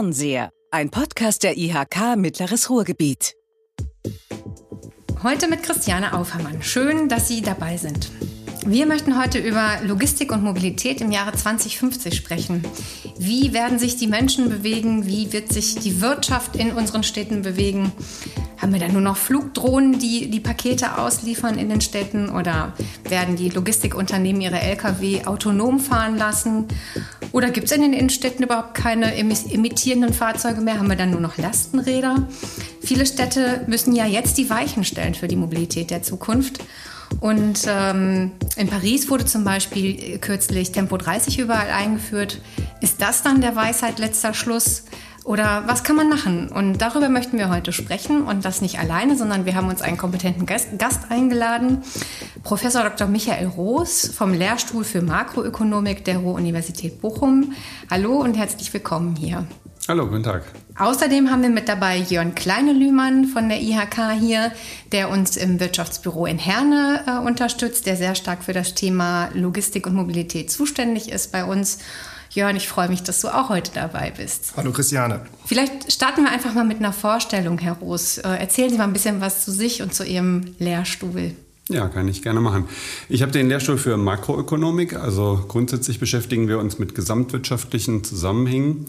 Fernseher, ein Podcast der IHK Mittleres Ruhrgebiet. Heute mit Christiane Aufermann. Schön, dass Sie dabei sind. Wir möchten heute über Logistik und Mobilität im Jahre 2050 sprechen. Wie werden sich die Menschen bewegen? Wie wird sich die Wirtschaft in unseren Städten bewegen? Haben wir dann nur noch Flugdrohnen, die die Pakete ausliefern in den Städten? Oder werden die Logistikunternehmen ihre Lkw autonom fahren lassen? Oder gibt es in den Innenstädten überhaupt keine emittierenden Fahrzeuge mehr? Haben wir dann nur noch Lastenräder? Viele Städte müssen ja jetzt die Weichen stellen für die Mobilität der Zukunft. Und ähm, in Paris wurde zum Beispiel kürzlich Tempo 30 überall eingeführt. Ist das dann der Weisheit letzter Schluss? Oder was kann man machen? Und darüber möchten wir heute sprechen und das nicht alleine, sondern wir haben uns einen kompetenten Gast, eingeladen, Professor Dr. Michael Roos vom Lehrstuhl für Makroökonomik der Ruhr-Universität Bochum. Hallo und herzlich willkommen hier. Hallo, guten Tag. Außerdem haben wir mit dabei Jörn Kleine-Lühmann von der IHK hier, der uns im Wirtschaftsbüro in Herne äh, unterstützt, der sehr stark für das Thema Logistik und Mobilität zuständig ist bei uns. Jörn, ich freue mich, dass du auch heute dabei bist. Hallo Christiane. Vielleicht starten wir einfach mal mit einer Vorstellung, Herr Roos. Äh, erzählen Sie mal ein bisschen was zu sich und zu Ihrem Lehrstuhl. Ja, kann ich gerne machen. Ich habe den Lehrstuhl für Makroökonomik, also grundsätzlich beschäftigen wir uns mit gesamtwirtschaftlichen Zusammenhängen.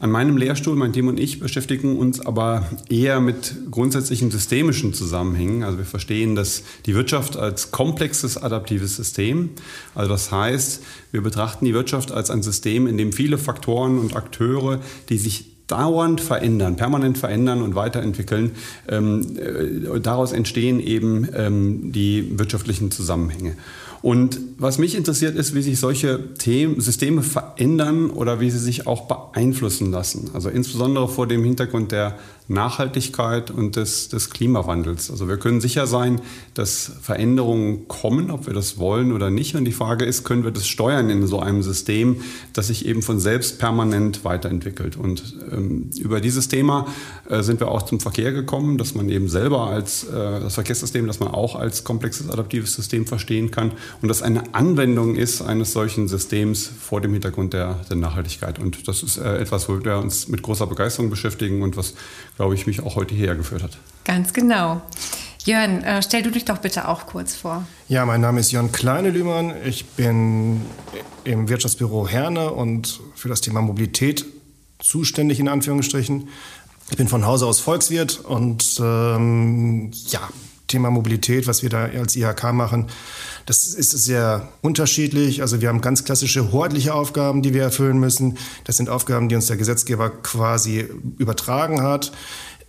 An meinem Lehrstuhl, mein Team und ich beschäftigen uns aber eher mit grundsätzlichen systemischen Zusammenhängen. Also wir verstehen dass die Wirtschaft als komplexes adaptives System. Also das heißt, wir betrachten die Wirtschaft als ein System, in dem viele Faktoren und Akteure, die sich dauernd verändern, permanent verändern und weiterentwickeln. Ähm, äh, daraus entstehen eben ähm, die wirtschaftlichen Zusammenhänge. Und was mich interessiert ist, wie sich solche Themen, Systeme verändern oder wie sie sich auch beeinflussen lassen. Also insbesondere vor dem Hintergrund der Nachhaltigkeit und des, des Klimawandels. Also wir können sicher sein, dass Veränderungen kommen, ob wir das wollen oder nicht. Und die Frage ist, können wir das steuern in so einem System, das sich eben von selbst permanent weiterentwickelt. Und ähm, über dieses Thema äh, sind wir auch zum Verkehr gekommen, dass man eben selber als äh, das Verkehrssystem, dass man auch als komplexes adaptives System verstehen kann und das eine Anwendung ist eines solchen Systems vor dem Hintergrund der, der Nachhaltigkeit. Und das ist äh, etwas, wo wir uns mit großer Begeisterung beschäftigen und was glaube ich, mich auch heute hierher geführt hat. Ganz genau. Jörn, äh, stell du dich doch bitte auch kurz vor. Ja, mein Name ist Jörn Kleine-Lühmann. Ich bin im Wirtschaftsbüro Herne und für das Thema Mobilität zuständig, in Anführungsstrichen. Ich bin von Hause aus Volkswirt und ähm, ja, Thema Mobilität, was wir da als IHK machen, das ist sehr unterschiedlich. Also wir haben ganz klassische hoheitliche Aufgaben, die wir erfüllen müssen. Das sind Aufgaben, die uns der Gesetzgeber quasi übertragen hat.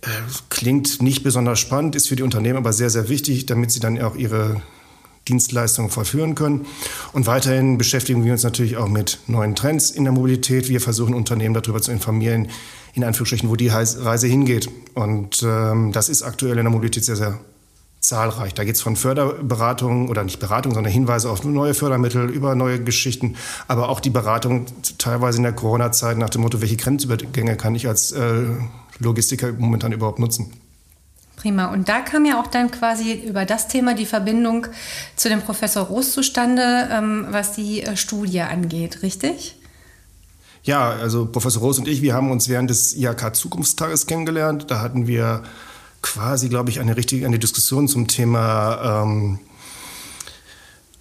Äh, klingt nicht besonders spannend, ist für die Unternehmen aber sehr, sehr wichtig, damit sie dann auch ihre Dienstleistungen vollführen können. Und weiterhin beschäftigen wir uns natürlich auch mit neuen Trends in der Mobilität. Wir versuchen Unternehmen darüber zu informieren, in Anführungsstrichen, wo die Reise hingeht. Und ähm, das ist aktuell in der Mobilität sehr, sehr zahlreich. Da geht es von Förderberatungen oder nicht Beratung, sondern Hinweise auf neue Fördermittel, über neue Geschichten, aber auch die Beratung teilweise in der Corona-Zeit nach dem Motto, welche Grenzübergänge kann ich als äh, Logistiker momentan überhaupt nutzen. Prima. Und da kam ja auch dann quasi über das Thema die Verbindung zu dem Professor Roos zustande, ähm, was die äh, Studie angeht, richtig? Ja, also Professor Roos und ich, wir haben uns während des IHK Zukunftstages kennengelernt. Da hatten wir quasi, glaube ich, eine richtige eine Diskussion zum Thema ähm,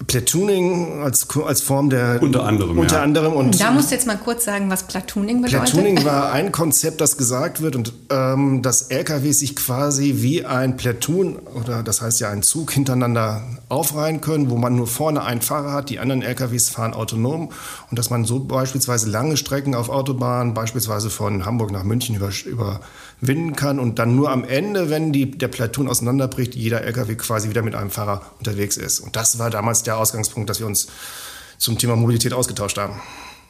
Platooning als, als Form der. Unter anderem. Unter ja. anderem. Und da musst du jetzt mal kurz sagen, was Platooning bedeutet. Platooning war ein Konzept, das gesagt wird und ähm, dass LKWs sich quasi wie ein Platoon oder das heißt ja ein Zug hintereinander aufreihen können, wo man nur vorne einen Fahrer hat, die anderen LKWs fahren autonom und dass man so beispielsweise lange Strecken auf Autobahnen, beispielsweise von Hamburg nach München über, überwinden kann und dann nur am Ende, wenn die, der Platoon auseinanderbricht, jeder LKW quasi wieder mit einem Fahrer unterwegs ist. Und das war damals der Ausgangspunkt, dass wir uns zum Thema Mobilität ausgetauscht haben.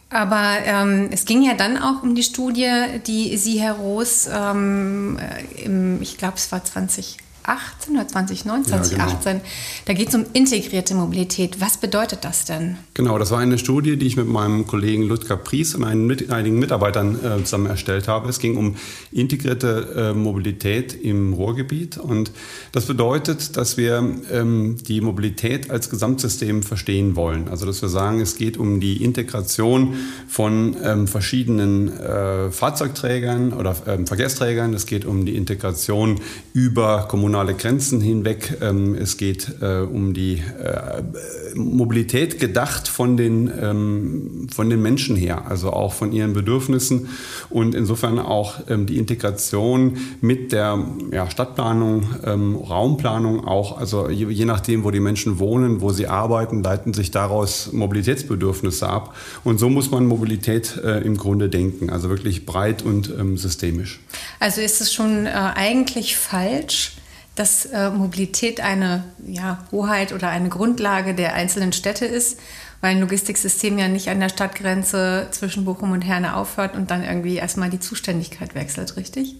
Aber ähm, es ging ja dann auch um die Studie, die Sie, Herr Roos, ähm, im, ich glaube, es war 20 2018 oder 2019, 2018. Ja, genau. Da geht es um integrierte Mobilität. Was bedeutet das denn? Genau, das war eine Studie, die ich mit meinem Kollegen Ludger Pries und einigen Mitarbeitern äh, zusammen erstellt habe. Es ging um integrierte äh, Mobilität im Ruhrgebiet und das bedeutet, dass wir ähm, die Mobilität als Gesamtsystem verstehen wollen. Also dass wir sagen, es geht um die Integration von ähm, verschiedenen äh, Fahrzeugträgern oder ähm, Verkehrsträgern. Es geht um die Integration über kommunale Grenzen hinweg. Ähm, es geht äh, um die äh, Mobilität gedacht von den, ähm, von den Menschen her, also auch von ihren Bedürfnissen und insofern auch ähm, die Integration mit der Stadtplanung, Raumplanung auch, also je, nachdem, wo die Menschen wohnen, wo sie arbeiten, leiten sich daraus Mobilitätsbedürfnisse ab. Und so muss man Mobilität äh, im Grunde denken, also wirklich breit und systemisch. Also ist es schon eigentlich falsch, dass äh, Mobilität eine ja, Hoheit oder eine Grundlage der einzelnen Städte ist, weil ein Logistiksystem ja nicht an der Stadtgrenze zwischen Bochum und Herne aufhört und dann irgendwie erstmal die Zuständigkeit wechselt, richtig?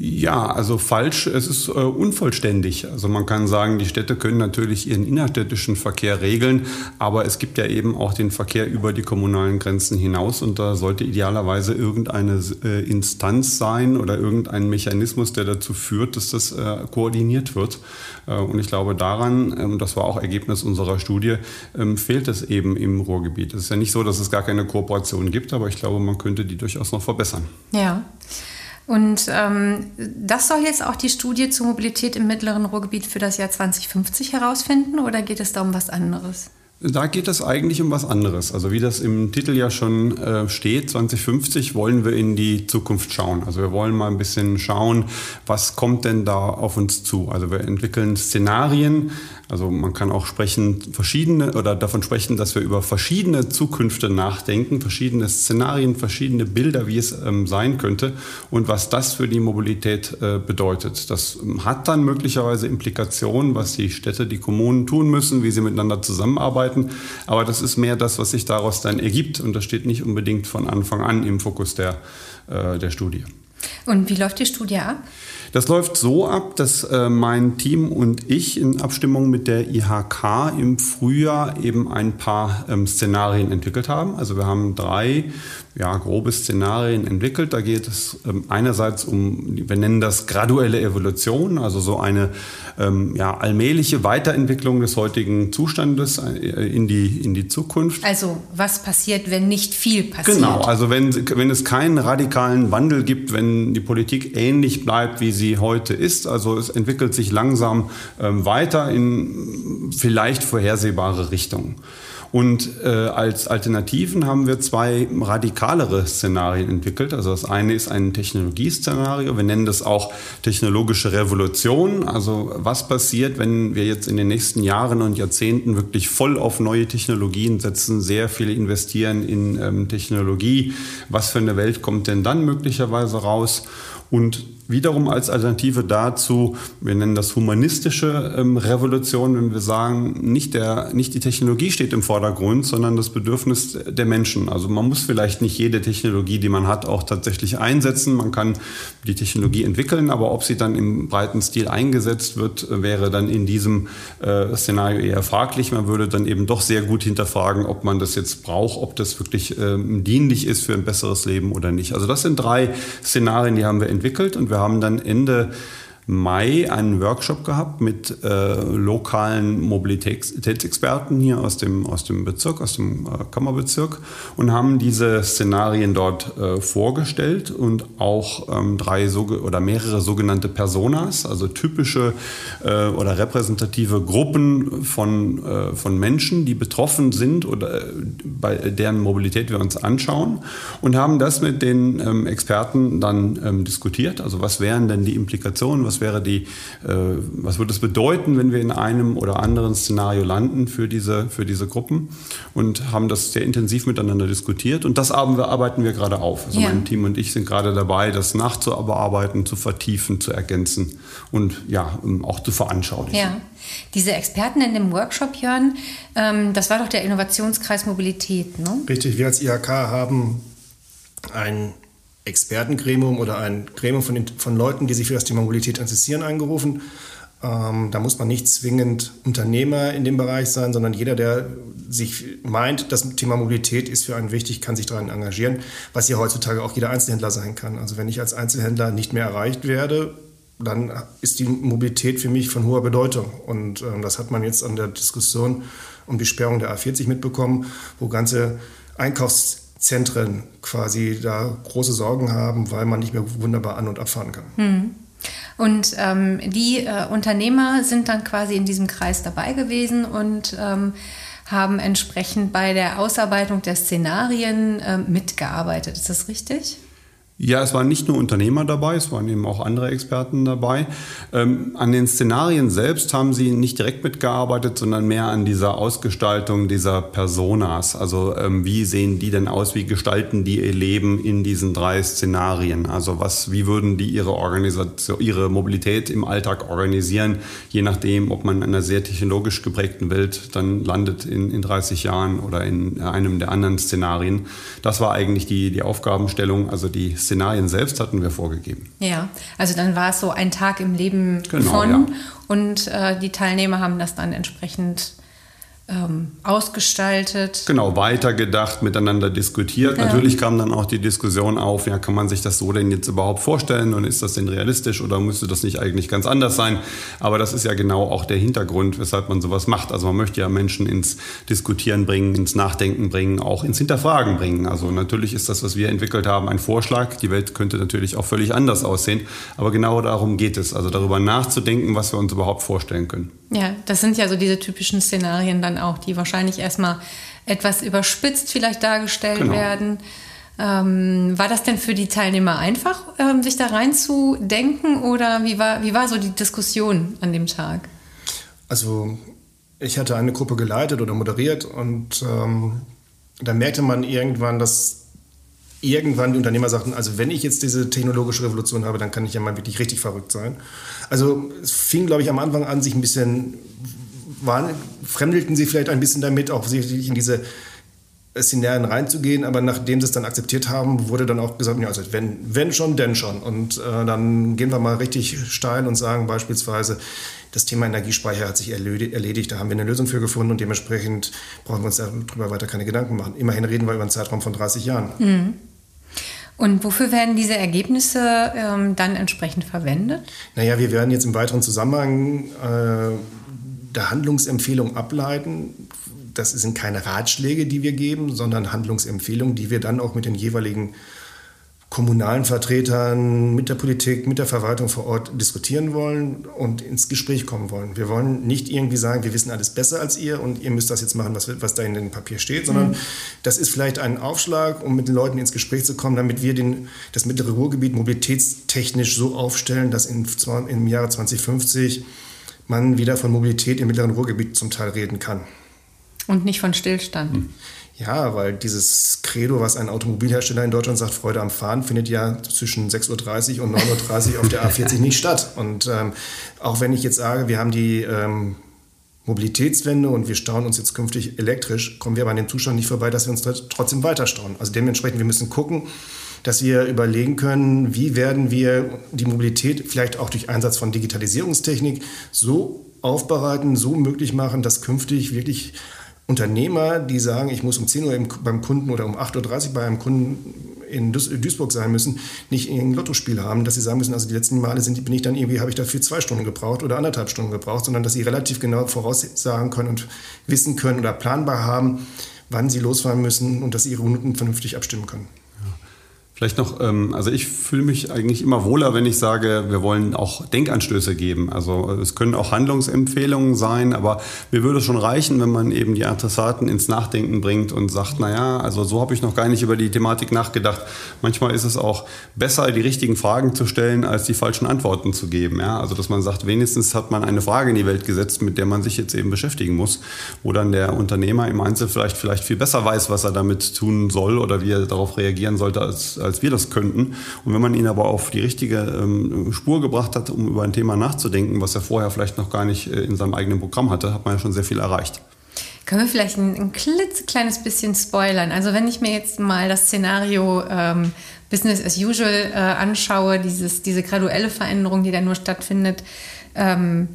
Ja, also falsch, es ist äh, unvollständig. Also man kann sagen, die Städte können natürlich ihren innerstädtischen Verkehr regeln, aber es gibt ja eben auch den Verkehr über die kommunalen Grenzen hinaus und da sollte idealerweise irgendeine äh, Instanz sein oder irgendein Mechanismus, der dazu führt, dass das äh, koordiniert wird. Äh, und ich glaube daran, ähm, das war auch Ergebnis unserer Studie, ähm, fehlt es eben im Ruhrgebiet. Es ist ja nicht so, dass es gar keine Kooperation gibt, aber ich glaube, man könnte die durchaus noch verbessern. Ja. Und ähm, das soll jetzt auch die Studie zur Mobilität im mittleren Ruhrgebiet für das Jahr 2050 herausfinden oder geht es da um was anderes? Da geht es eigentlich um was anderes. Also wie das im Titel ja schon äh, steht, 2050 wollen wir in die Zukunft schauen. Also wir wollen mal ein bisschen schauen, was kommt denn da auf uns zu. Also wir entwickeln Szenarien. Also man kann auch sprechen, verschiedene oder davon sprechen, dass wir über verschiedene Zukünfte nachdenken, verschiedene Szenarien, verschiedene Bilder, wie es ähm, sein könnte und was das für die Mobilität äh, bedeutet. Das ähm, hat dann möglicherweise Implikationen, was die Städte, die Kommunen tun müssen, wie sie miteinander zusammenarbeiten arbeiten. Aber das ist mehr das, was sich daraus dann ergibt. Und das steht nicht unbedingt von Anfang an im Fokus der, äh, der Studie. Und wie läuft die Studie ab? Das läuft so ab, dass äh, mein Team und ich in Abstimmung mit der IHK im Frühjahr eben ein paar ähm, Szenarien entwickelt haben. Also wir haben drei ja, grobe Szenarien entwickelt. Da geht es ähm, einerseits um, wir nennen das graduelle Evolution, also so eine ähm, ja, allmähliche Weiterentwicklung des heutigen Zustandes äh, in die, in die Zukunft. Also was passiert, wenn nicht viel passiert? Genau, also wenn, wenn es keinen radikalen Wandel gibt, wenn die Politik ähnlich bleibt, wie sie heute ist, also es entwickelt sich langsam ähm, weiter in vielleicht vorhersehbare Richtungen. Und äh, als Alternativen haben wir zwei radikalere Szenarien entwickelt. Also das eine ist ein Technologieszenario. Wir nennen das auch technologische Revolution. Also was passiert, wenn wir jetzt in den nächsten Jahren und Jahrzehnten wirklich voll auf neue Technologien setzen, sehr viel investieren in ähm, Technologie? Was für eine Welt kommt denn dann möglicherweise raus? Und wiederum als Alternative dazu, wir nennen das humanistische ähm, Revolution, wenn wir sagen, nicht, der, nicht die Technologie steht im Vordergrund, sondern das Bedürfnis der Menschen. Also man muss vielleicht nicht jede Technologie, die man hat, auch tatsächlich einsetzen. Man kann die Technologie entwickeln, aber ob sie dann im breiten Stil eingesetzt wird, wäre dann in diesem äh, Szenario eher fraglich. Man würde dann eben doch sehr gut hinterfragen, ob man das jetzt braucht, ob das wirklich ähm, dienlich ist für ein besseres Leben oder nicht. Also das sind drei Szenarien, die haben wir entwickelt und wir wir haben dann Ende Mai einen Workshop gehabt mit äh, lokalen Mobilitätsexperten hier aus dem, aus dem Bezirk, aus dem äh, Kammerbezirk und haben diese Szenarien dort äh, vorgestellt und auch ähm, drei so, oder mehrere sogenannte Personas, also typische äh, oder repräsentative Gruppen von, äh, von Menschen, die betroffen sind oder äh, bei deren Mobilität wir uns anschauen und haben das mit den ähm, Experten dann ähm, diskutiert. Also was wären denn die Implikationen, was wäre die, äh, was würde es bedeuten, wenn wir in einem oder anderen Szenario landen für diese, für diese Gruppen und haben das sehr intensiv miteinander diskutiert und das arbeiten wir gerade auf. Also ja. mein Team und ich sind gerade dabei, das nachzuarbeiten, zu vertiefen, zu ergänzen und ja, auch zu veranschaulichen. Ja. Diese Experten in dem Workshop, Jörn, ähm, das war doch der Innovationskreis Mobilität, ne? Richtig, wir als IHK haben ein Expertengremium oder ein Gremium von, den, von Leuten, die sich für das Thema Mobilität interessieren, eingerufen. Ähm, da muss man nicht zwingend Unternehmer in dem Bereich sein, sondern jeder, der sich meint, das Thema Mobilität ist für einen wichtig, kann sich daran engagieren, was ja heutzutage auch jeder Einzelhändler sein kann. Also wenn ich als Einzelhändler nicht mehr erreicht werde, dann ist die Mobilität für mich von hoher Bedeutung. Und ähm, das hat man jetzt an der Diskussion um die Sperrung der A40 mitbekommen, wo ganze Einkaufszentren quasi da große Sorgen haben, weil man nicht mehr wunderbar an- und abfahren kann. Hm. Und ähm, die äh, Unternehmer sind dann quasi in diesem Kreis dabei gewesen und ähm, haben entsprechend bei der Ausarbeitung der Szenarien äh, mitgearbeitet. Ist das richtig? Ja, es waren nicht nur Unternehmer dabei, es waren eben auch andere Experten dabei. Ähm, an den Szenarien selbst haben sie nicht direkt mitgearbeitet, sondern mehr an dieser Ausgestaltung dieser Personas. Also ähm, wie sehen die denn aus, wie gestalten die ihr Leben in diesen drei Szenarien? Also was, wie würden die ihre Organisation, ihre Mobilität im Alltag organisieren, je nachdem, ob man in einer sehr technologisch geprägten Welt dann landet in, in 30 Jahren oder in einem der anderen Szenarien. Das war eigentlich die, die Aufgabenstellung, also die Szenarien selbst hatten wir vorgegeben. Ja, also dann war es so ein Tag im Leben genau, von ja. und äh, die Teilnehmer haben das dann entsprechend ähm, ausgestaltet. Genau, weitergedacht, miteinander diskutiert. Ja. Natürlich kam dann auch die Diskussion auf, ja, kann man sich das so denn jetzt überhaupt vorstellen und ist das denn realistisch oder müsste das nicht eigentlich ganz anders sein? Aber das ist ja genau auch der Hintergrund, weshalb man sowas macht. Also man möchte ja Menschen ins Diskutieren bringen, ins Nachdenken bringen, auch ins Hinterfragen bringen. Also natürlich ist das, was wir entwickelt haben, ein Vorschlag. Die Welt könnte natürlich auch völlig anders aussehen. Aber genau darum geht es. Also darüber nachzudenken, was wir uns überhaupt vorstellen können. Ja, das sind ja so diese typischen Szenarien dann auch, die wahrscheinlich erstmal etwas überspitzt vielleicht dargestellt genau. werden. Ähm, war das denn für die Teilnehmer einfach, ähm, sich da reinzudenken oder wie war, wie war so die Diskussion an dem Tag? Also ich hatte eine Gruppe geleitet oder moderiert und ähm, da merkte man irgendwann, dass irgendwann die Unternehmer sagten, also wenn ich jetzt diese technologische Revolution habe, dann kann ich ja mal wirklich richtig verrückt sein. Also es fing, glaube ich, am Anfang an, sich ein bisschen, waren, fremdelten sie vielleicht ein bisschen damit, auch sicherlich in diese Szenarien reinzugehen, aber nachdem sie es dann akzeptiert haben, wurde dann auch gesagt, ja, also wenn, wenn schon, denn schon. Und äh, dann gehen wir mal richtig steil und sagen beispielsweise, das Thema Energiespeicher hat sich erledigt, da haben wir eine Lösung für gefunden und dementsprechend brauchen wir uns darüber weiter keine Gedanken machen. Immerhin reden wir über einen Zeitraum von 30 Jahren. Mhm. Und wofür werden diese Ergebnisse ähm, dann entsprechend verwendet? Naja, wir werden jetzt im weiteren Zusammenhang äh, der Handlungsempfehlung ableiten. Das sind keine Ratschläge, die wir geben, sondern Handlungsempfehlungen, die wir dann auch mit den jeweiligen kommunalen Vertretern, mit der Politik, mit der Verwaltung vor Ort diskutieren wollen und ins Gespräch kommen wollen. Wir wollen nicht irgendwie sagen, wir wissen alles besser als ihr und ihr müsst das jetzt machen, was, was da in dem Papier steht, sondern mhm. das ist vielleicht ein Aufschlag, um mit den Leuten ins Gespräch zu kommen, damit wir den, das mittlere Ruhrgebiet mobilitätstechnisch so aufstellen, dass in, im Jahre 2050 man wieder von Mobilität im mittleren Ruhrgebiet zum Teil reden kann. Und nicht von Stillstand. Mhm. Ja, weil dieses Credo, was ein Automobilhersteller in Deutschland sagt, Freude am Fahren, findet ja zwischen 6.30 Uhr und 9.30 Uhr auf der A40 nicht statt. Und ähm, auch wenn ich jetzt sage, wir haben die ähm, Mobilitätswende und wir stauen uns jetzt künftig elektrisch, kommen wir aber an dem Zustand nicht vorbei, dass wir uns trotzdem weiter stauen. Also dementsprechend, wir müssen gucken, dass wir überlegen können, wie werden wir die Mobilität vielleicht auch durch Einsatz von Digitalisierungstechnik so aufbereiten, so möglich machen, dass künftig wirklich Unternehmer, die sagen, ich muss um 10 Uhr beim Kunden oder um 8.30 Uhr bei einem Kunden in Duisburg sein müssen, nicht ein Lottospiel haben, dass sie sagen müssen, also die letzten Male sind, bin ich dann irgendwie, habe ich dafür zwei Stunden gebraucht oder anderthalb Stunden gebraucht, sondern dass sie relativ genau voraussagen können und wissen können oder planbar haben, wann sie losfahren müssen und dass sie ihre Routen vernünftig abstimmen können. Vielleicht noch, ähm, also ich fühle mich eigentlich immer wohler, wenn ich sage, wir wollen auch Denkanstöße geben. Also es können auch Handlungsempfehlungen sein, aber mir würde es schon reichen, wenn man eben die Adressaten ins Nachdenken bringt und sagt, naja, also so habe ich noch gar nicht über die Thematik nachgedacht. Manchmal ist es auch besser, die richtigen Fragen zu stellen, als die falschen Antworten zu geben. Ja? Also dass man sagt, wenigstens hat man eine Frage in die Welt gesetzt, mit der man sich jetzt eben beschäftigen muss, wo dann der Unternehmer im Einzel vielleicht, vielleicht viel besser weiß, was er damit tun soll oder wie er darauf reagieren sollte, als als wir das könnten. Und wenn man ihn aber auf die richtige ähm, Spur gebracht hat, um über ein Thema nachzudenken, was er vorher vielleicht noch gar nicht äh, in seinem eigenen Programm hatte, hat man ja schon sehr viel erreicht. Können wir vielleicht ein, ein klitzekleines bisschen spoilern? Also wenn ich mir jetzt mal das Szenario ähm, Business as usual äh, anschaue, dieses, diese graduelle Veränderung, die da nur stattfindet, Ähm,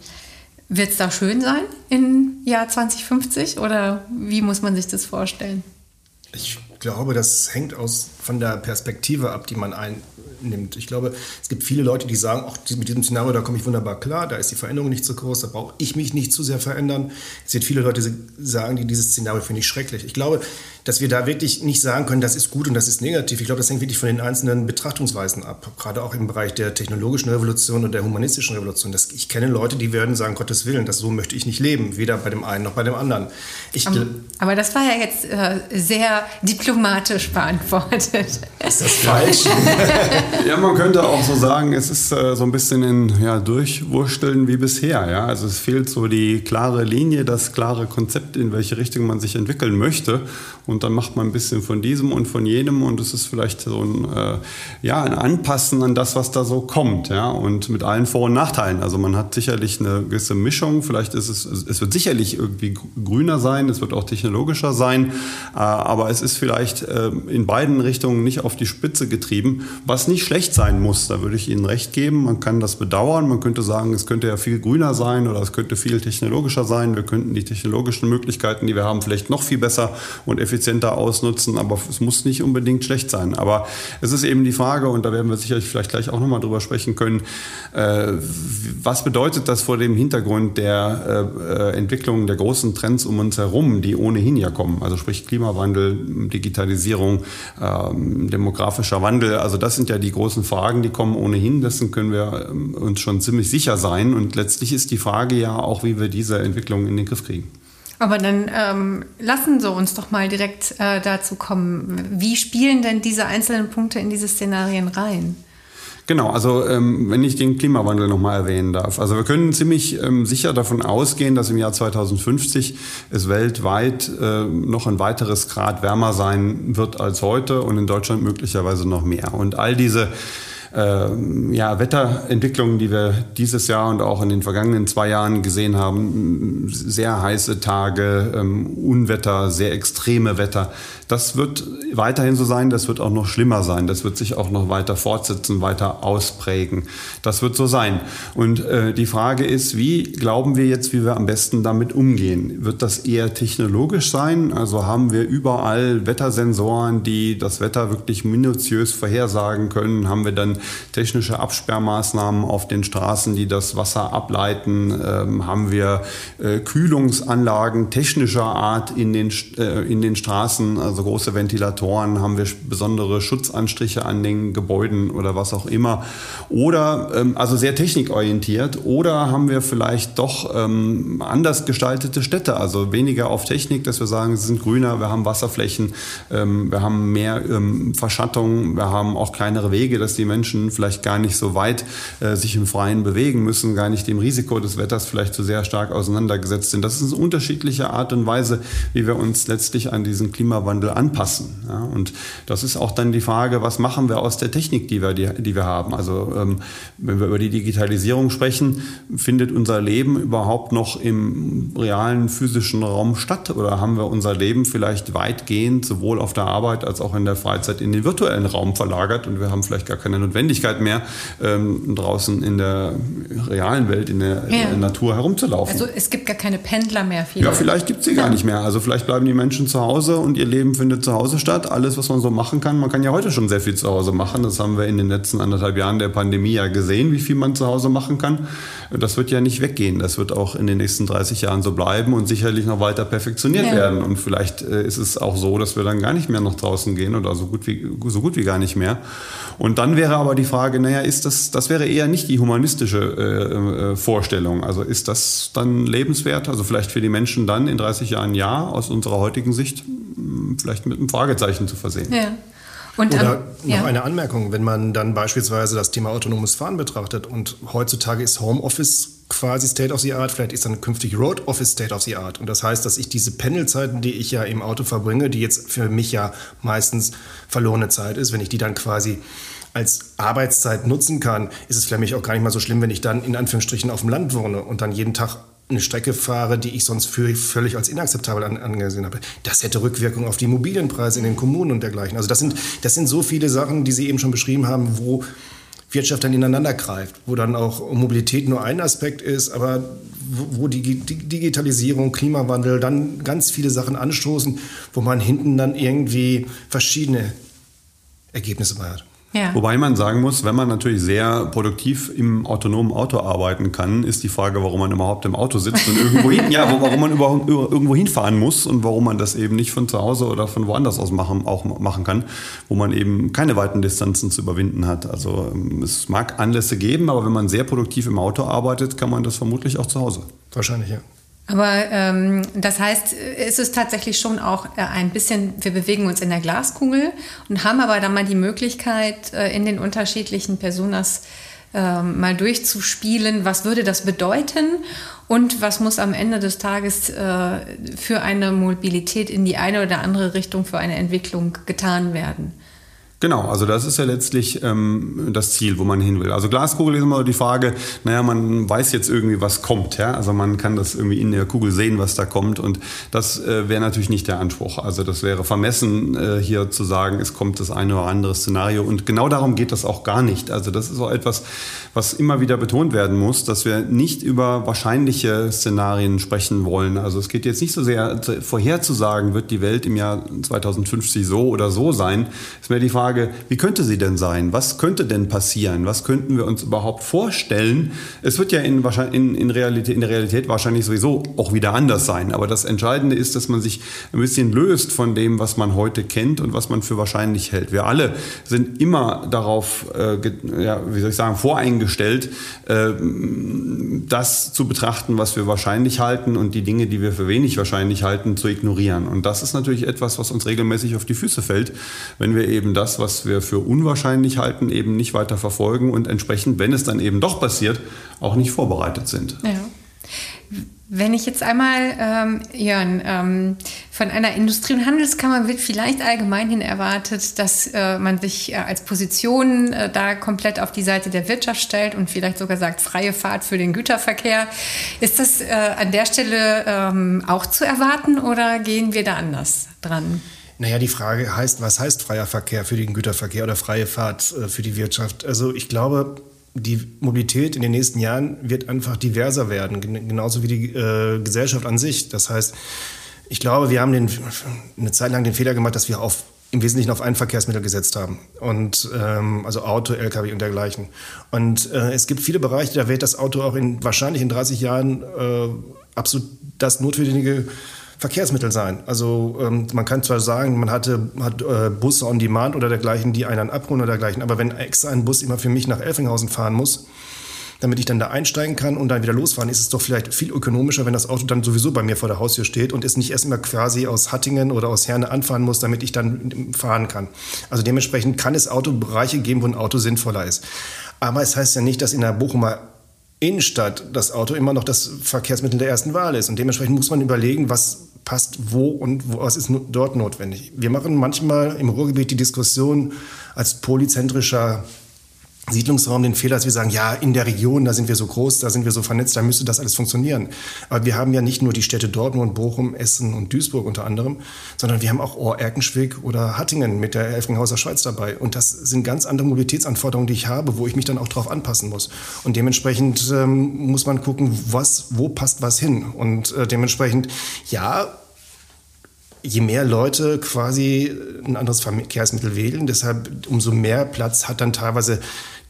wird es da schön sein im Jahr 2050 oder wie muss man sich das vorstellen? Ich glaube, das hängt aus, von der Perspektive ab, die man einnimmt. Ich glaube, es gibt viele Leute, die sagen, auch mit diesem Szenario, da komme ich wunderbar klar, da ist die Veränderung nicht so groß, da brauche ich mich nicht zu sehr verändern. Es wird viele Leute sagen, die dieses Szenario finde ich schrecklich. Ich glaube, dass wir da wirklich nicht sagen können, das ist gut und das ist negativ. Ich glaube, das hängt wirklich von den einzelnen Betrachtungsweisen ab. Gerade auch im Bereich der technologischen Revolution und der humanistischen Revolution. Das, ich kenne Leute, die werden sagen, Gottes Willen, das so möchte ich nicht leben. Weder bei dem einen noch bei dem anderen. Ich, aber, aber das war ja jetzt äh, sehr diplomatisch beantwortet. Ist das falsch? ja, man könnte auch so sagen, es ist äh, so ein bisschen in ja, Durchwursteln wie bisher. Ja? Also es fehlt so die klare Linie, das klare Konzept, in welche Richtung man sich entwickeln möchte. Und dann macht man ein bisschen von diesem und von jenem und es ist vielleicht so ein, äh, ja, ein Anpassen an das, was da so kommt. Ja? Und mit allen Vor- und Nachteilen. Also man hat sicherlich eine gewisse Mischung. Vielleicht ist es, es wird sicherlich irgendwie grüner sein, es wird auch technologischer sein, äh, aber es ist vielleicht äh, in beiden Richtungen nicht auf die Spitze getrieben, was nicht schlecht sein muss. Da würde ich Ihnen recht geben. Man kann das bedauern. Man könnte sagen, es könnte ja viel grüner sein oder es könnte viel technologischer sein. Wir könnten die technologischen Möglichkeiten, die wir haben, vielleicht noch viel besser und effizienter ausnutzen, aber es muss nicht unbedingt schlecht sein. Aber es ist eben die Frage, und da werden wir sicherlich vielleicht gleich auch nochmal drüber sprechen können, äh, was bedeutet das vor dem Hintergrund der äh, Entwicklung der großen Trends um uns herum, die ohnehin ja kommen, also sprich Klimawandel, Digitalisierung, ähm, demografischer Wandel, also das sind ja die großen Fragen, die kommen ohnehin, dessen können wir ähm, uns schon ziemlich sicher sein und letztlich ist die Frage ja auch, wie wir diese Entwicklung in den Griff kriegen. Aber dann ähm, lassen Sie uns doch mal direkt äh, dazu kommen. Wie spielen denn diese einzelnen Punkte in diese Szenarien rein? Genau, also ähm, wenn ich den Klimawandel nochmal erwähnen darf. Also wir können ziemlich ähm, sicher davon ausgehen, dass im Jahr 2050 es weltweit äh, noch ein weiteres Grad wärmer sein wird als heute und in Deutschland möglicherweise noch mehr. Und all diese äh, ja, Wetterentwicklungen, die wir dieses Jahr und auch in den vergangenen zwei Jahren gesehen haben, sehr heiße Tage, ähm, Unwetter, sehr extreme Wetter, das wird weiterhin so sein, das wird auch noch schlimmer sein, das wird sich auch noch weiter fortsetzen, weiter ausprägen. Das wird so sein. Und äh, die Frage ist, wie glauben wir jetzt, wie wir am besten damit umgehen? Wird das eher technologisch sein? Also haben wir überall Wettersensoren, die das Wetter wirklich minutiös vorhersagen können? Haben wir dann technische Absperrmaßnahmen auf den Straßen, die das Wasser ableiten? Ähm, haben wir äh, Kühlungsanlagen technischer Art in den, äh, in den Straßen? Also große Ventilatoren, haben wir besondere Schutzanstriche an den Gebäuden oder was auch immer. Oder ähm, also sehr technikorientiert. Oder haben wir vielleicht doch ähm, anders gestaltete Städte, also weniger auf Technik, dass wir sagen, sie sind grüner, wir haben Wasserflächen, ähm, wir haben mehr ähm, Verschattung, wir haben auch kleinere Wege, dass die Menschen vielleicht gar nicht so weit äh, sich im Freien bewegen müssen, gar nicht dem Risiko des Wetters vielleicht so sehr stark auseinandergesetzt sind. Das ist eine unterschiedliche Art und Weise, wie wir uns letztlich an diesen Klimawandel Klimawandel anpassen. Ja, und das ist auch dann die Frage, was machen wir aus der Technik, die wir, die, die wir haben. Also ähm, wenn wir über die Digitalisierung sprechen, findet unser Leben überhaupt noch im realen physischen Raum statt? Oder haben wir unser Leben vielleicht weitgehend sowohl auf der Arbeit als auch in der Freizeit in den virtuellen Raum verlagert und wir haben vielleicht gar keine Notwendigkeit mehr, ähm, draußen in der realen Welt, in der, ja. in der, Natur herumzulaufen. Also es gibt gar keine Pendler mehr. Vielleicht. Ja, vielleicht gibt es sie gar nicht mehr. Also vielleicht bleiben die Menschen zu Hause und ihr Leben findet zu Hause statt. Alles, was man so machen kann. Man kann ja heute schon sehr viel zu Hause machen. Das haben wir in den letzten anderthalb Jahren der Pandemie ja gesehen, wie viel man zu Hause machen kann. Das wird ja nicht weggehen. Das wird auch in den nächsten 30 Jahren so bleiben und sicherlich noch weiter perfektioniert ja. werden. Und vielleicht äh, ist es auch so, dass wir dann gar nicht mehr nach draußen gehen oder so gut wie, so gut wie gar nicht mehr. Und dann wäre aber die Frage, naja, ist das, das wäre eher nicht die humanistische äh, äh Vorstellung. Also ist das dann lebenswert? Also vielleicht für die Menschen dann in 30 Jahren ja, aus unserer heutigen Sicht vielleicht mit einem Fragezeichen zu versehen. Ja. Und, Oder ähm, noch ja. eine Anmerkung, wenn man dann beispielsweise das Thema autonomes Fahren betrachtet und heutzutage ist Homeoffice quasi State of the Art, vielleicht ist dann künftig Road Office State of the Art. Und das heißt, dass ich diese Pendelzeiten, die ich ja im Auto verbringe, die jetzt für mich ja meistens verlorene Zeit ist, wenn ich die dann quasi als Arbeitszeit nutzen kann, ist es für mich auch gar nicht mal so schlimm, wenn ich dann in Anführungsstrichen auf dem Land wohne und dann jeden Tag eine Strecke fahre, die ich sonst für völlig als inakzeptabel an, angesehen habe. Das hätte Rückwirkung auf die Immobilienpreise in den Kommunen und dergleichen. Also das sind, das sind so viele Sachen, die Sie eben schon beschrieben haben, wo Wirtschaft dann ineinander greift, wo dann auch Mobilität nur ein Aspekt ist, aber wo die Digitalisierung, Klimawandel dann ganz viele Sachen anstoßen, wo man hinten dann irgendwie verschiedene Ergebnisse bei hat. Ja. Wobei man sagen muss, wenn man natürlich sehr produktiv im autonomen Auto arbeiten kann, ist die Frage, warum man überhaupt im Auto sitzt und irgendwo hin, ja, warum man überhaupt irgendwo hinfahren muss und warum man das eben nicht von zu Hause oder von woanders aus machen, auch machen kann, wo man eben keine weiten Distanzen zu überwinden hat. Also ähm, es mag Anlässe geben, aber wenn man sehr produktiv im Auto arbeitet, kann man das vermutlich auch zu Hause. Wahrscheinlich, ja. Aber ähm, das heißt, es ist tatsächlich schon auch äh, ein bisschen, wir bewegen uns in der Glaskugel und haben aber dann mal die Möglichkeit, äh, in den unterschiedlichen Personas äh, mal durchzuspielen, was würde das bedeuten und was muss am Ende des Tages äh, für eine Mobilität in die eine oder andere Richtung, für eine Entwicklung getan werden. Genau, also das ist ja letztlich ähm, das Ziel, wo man hin will. Also Glaskugel ist immer die Frage, naja, man weiß jetzt irgendwie, was kommt. Ja? Also man kann das irgendwie in der Kugel sehen, was da kommt. Und das äh, wäre natürlich nicht der Anspruch. Also das wäre vermessen, äh, hier zu sagen, es kommt das eine oder andere Szenario. Und genau darum geht das auch gar nicht. Also das ist auch etwas, was immer wieder betont werden muss, dass wir nicht über wahrscheinliche Szenarien sprechen wollen. Also es geht jetzt nicht so sehr vorherzusagen, wird die Welt im Jahr 2050 so oder so sein. Ist mehr die Frage, Frage, wie könnte sie denn sein? Was könnte denn passieren? Was könnten wir uns überhaupt vorstellen? Es wird ja in, in, in, Realität, in der Realität wahrscheinlich sowieso auch wieder anders sein. Aber das Entscheidende ist, dass man sich ein bisschen löst von dem, was man heute kennt und was man für wahrscheinlich hält. Wir alle sind immer darauf, äh, ja, wie soll ich sagen, voreingestellt, äh, das zu betrachten, was wir wahrscheinlich halten und die Dinge, die wir für wenig wahrscheinlich halten, zu ignorieren. Und das ist natürlich etwas, was uns regelmäßig auf die Füße fällt, wenn wir eben das, was wir für unwahrscheinlich halten, eben nicht weiter verfolgen und entsprechend, wenn es dann eben doch passiert, auch nicht vorbereitet sind. Ja. Wenn ich jetzt einmal, ähm, Jörn, ähm, von einer Industrie- und Handelskammer wird vielleicht allgemein hin erwartet, dass äh, man sich äh, als Position äh, da komplett auf die Seite der Wirtschaft stellt und vielleicht sogar sagt, freie Fahrt für den Güterverkehr. Ist das äh, an der Stelle ähm, auch zu erwarten oder gehen wir da anders dran? Naja, die Frage heißt, was heißt freier Verkehr für den Güterverkehr oder freie Fahrt äh, für die Wirtschaft? Also ich glaube, die Mobilität in den nächsten Jahren wird einfach diverser werden, genauso wie die äh, Gesellschaft an sich. Das heißt, ich glaube, wir haben den, eine Zeit lang den Fehler gemacht, dass wir auf, im Wesentlichen auf ein Verkehrsmittel gesetzt haben. Und, ähm, also Auto, Lkw und dergleichen. Und äh, es gibt viele Bereiche, da wird das Auto auch in, wahrscheinlich in 30 Jahren äh, absolut das notwendige Verkehrsmittel sein. Also ähm, man kann zwar sagen, man hatte, hat äh, Busse on Demand oder dergleichen, die einen abholen oder dergleichen, aber wenn extra ein Bus immer für mich nach Elfinghausen fahren muss, damit ich dann da einsteigen kann und dann wieder losfahren, ist es doch vielleicht viel ökonomischer, wenn das Auto dann sowieso bei mir vor der Haustür steht und es nicht erst immer quasi aus Hattingen oder aus Herne anfahren muss, damit ich dann fahren kann. Also dementsprechend kann es Autobereiche geben, wo ein Auto sinnvoller ist. Aber es heißt ja nicht, dass in der Bochumer Innenstadt das Auto immer noch das Verkehrsmittel der ersten Wahl ist. Und dementsprechend muss man überlegen, was passt wo und was ist dort notwendig. Wir machen manchmal im Ruhrgebiet die Diskussion als polyzentrischer Siedlungsraum den Fehler, dass wir sagen, ja, in der Region, da sind wir so groß, da sind wir so vernetzt, da müsste das alles funktionieren. Aber wir haben ja nicht nur die Städte Dortmund, Bochum, Essen und Duisburg unter anderem, sondern wir haben auch Ohr, Erkenschwick oder Hattingen mit der Elfenhauser Schweiz dabei. Und das sind ganz andere Mobilitätsanforderungen, die ich habe, wo ich mich dann auch darauf anpassen muss. Und dementsprechend ähm, muss man gucken, was, wo passt was hin. Und äh, dementsprechend, ja, je mehr Leute quasi ein anderes Verkehrsmittel wählen, deshalb umso mehr Platz hat dann teilweise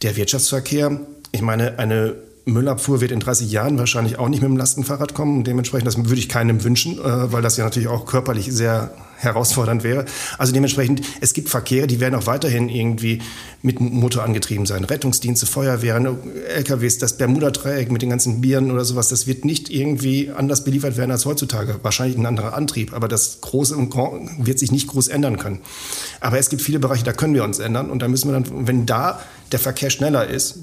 der Wirtschaftsverkehr. Ich meine, eine Müllabfuhr wird in 30 Jahren wahrscheinlich auch nicht mit dem Lastenfahrrad kommen. Dementsprechend, das würde ich keinem wünschen, äh, weil das ja natürlich auch körperlich sehr herausfordernd wäre. Also dementsprechend, es gibt Verkehre, die werden auch weiterhin irgendwie mit Motor angetrieben sein. Rettungsdienste, Feuerwehren, LKWs, das Bermuda-Dreieck mit den ganzen Bieren oder sowas, das wird nicht irgendwie anders beliefert werden als heutzutage. Wahrscheinlich ein anderer Antrieb, aber das Große wird sich nicht groß ändern können. Aber es gibt viele Bereiche, da können wir uns ändern und da müssen wir dann, wenn da der Verkehr schneller ist,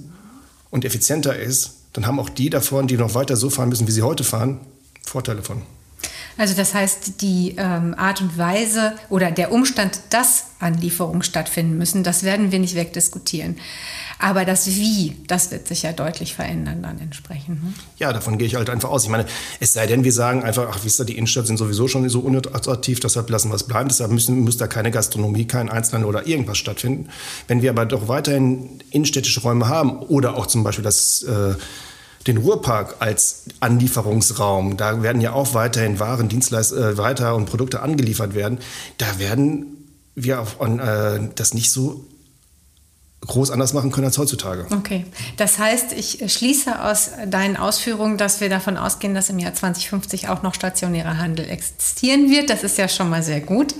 und effizienter ist, dann haben auch die davon, die noch weiter so fahren müssen, wie sie heute fahren, Vorteile von. Also das heißt, die ähm, Art und Weise oder der Umstand, dass Anlieferungen stattfinden müssen, das werden wir nicht wegdiskutieren. Aber das Wie, das wird sich ja deutlich verändern dann entsprechend. Ne? Ja, davon gehe ich halt einfach aus. Ich meine, es sei denn, wir sagen einfach, ach, wisst ihr, die Innenstadt sind sowieso schon so unattraktiv, deshalb lassen wir es bleiben. Deshalb müssen, muss da keine Gastronomie, kein Einzelhandel oder irgendwas stattfinden. Wenn wir aber doch weiterhin innenstädtische Räume haben oder auch zum Beispiel das äh, den Ruhrpark als Anlieferungsraum, da werden ja auch weiterhin Waren, Dienstleistungen äh, weiter und Produkte angeliefert werden, da werden wir auf, äh, das nicht so groß anders machen können als heutzutage. Okay, das heißt, ich schließe aus deinen Ausführungen, dass wir davon ausgehen, dass im Jahr 2050 auch noch stationärer Handel existieren wird. Das ist ja schon mal sehr gut.